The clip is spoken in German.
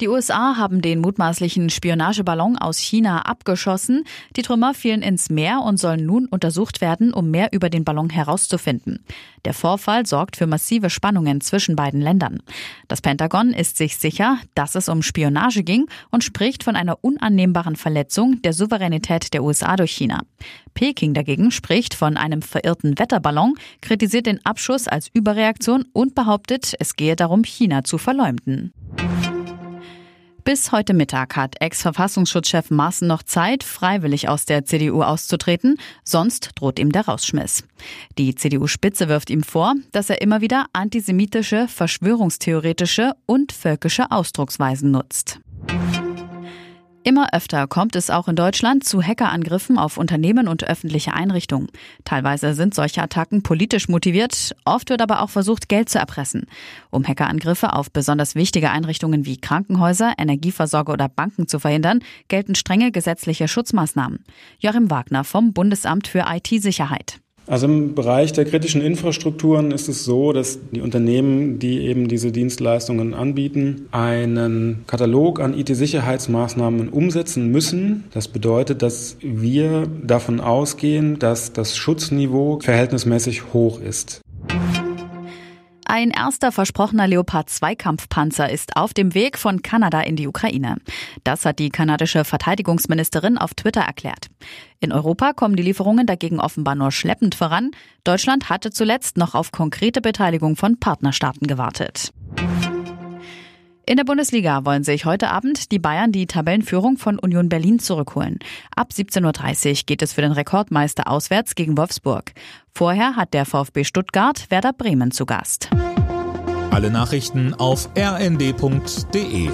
Die USA haben den mutmaßlichen Spionageballon aus China abgeschossen. Die Trümmer fielen ins Meer und sollen nun untersucht werden, um mehr über den Ballon herauszufinden. Der Vorfall sorgt für massive Spannungen zwischen beiden Ländern. Das Pentagon ist sich sicher, dass es um Spionage ging und spricht von einer unannehmbaren Verletzung der Souveränität der USA durch China. Peking dagegen spricht von einem verirrten Wetterballon, kritisiert den Abschuss als Überreaktion und behauptet, es gehe darum, China zu verleumden. Bis heute Mittag hat Ex-Verfassungsschutzchef Maaßen noch Zeit, freiwillig aus der CDU auszutreten, sonst droht ihm der Rausschmiss. Die CDU-Spitze wirft ihm vor, dass er immer wieder antisemitische, verschwörungstheoretische und völkische Ausdrucksweisen nutzt. Immer öfter kommt es auch in Deutschland zu Hackerangriffen auf Unternehmen und öffentliche Einrichtungen. Teilweise sind solche Attacken politisch motiviert, oft wird aber auch versucht, Geld zu erpressen. Um Hackerangriffe auf besonders wichtige Einrichtungen wie Krankenhäuser, Energieversorger oder Banken zu verhindern, gelten strenge gesetzliche Schutzmaßnahmen. Joachim Wagner vom Bundesamt für IT-Sicherheit. Also im Bereich der kritischen Infrastrukturen ist es so, dass die Unternehmen, die eben diese Dienstleistungen anbieten, einen Katalog an IT-Sicherheitsmaßnahmen umsetzen müssen. Das bedeutet, dass wir davon ausgehen, dass das Schutzniveau verhältnismäßig hoch ist. Ein erster versprochener Leopard 2 Kampfpanzer ist auf dem Weg von Kanada in die Ukraine. Das hat die kanadische Verteidigungsministerin auf Twitter erklärt. In Europa kommen die Lieferungen dagegen offenbar nur schleppend voran. Deutschland hatte zuletzt noch auf konkrete Beteiligung von Partnerstaaten gewartet. In der Bundesliga wollen sich heute Abend die Bayern die Tabellenführung von Union Berlin zurückholen. Ab 17.30 Uhr geht es für den Rekordmeister auswärts gegen Wolfsburg. Vorher hat der VfB Stuttgart Werder Bremen zu Gast. Alle Nachrichten auf rnd.de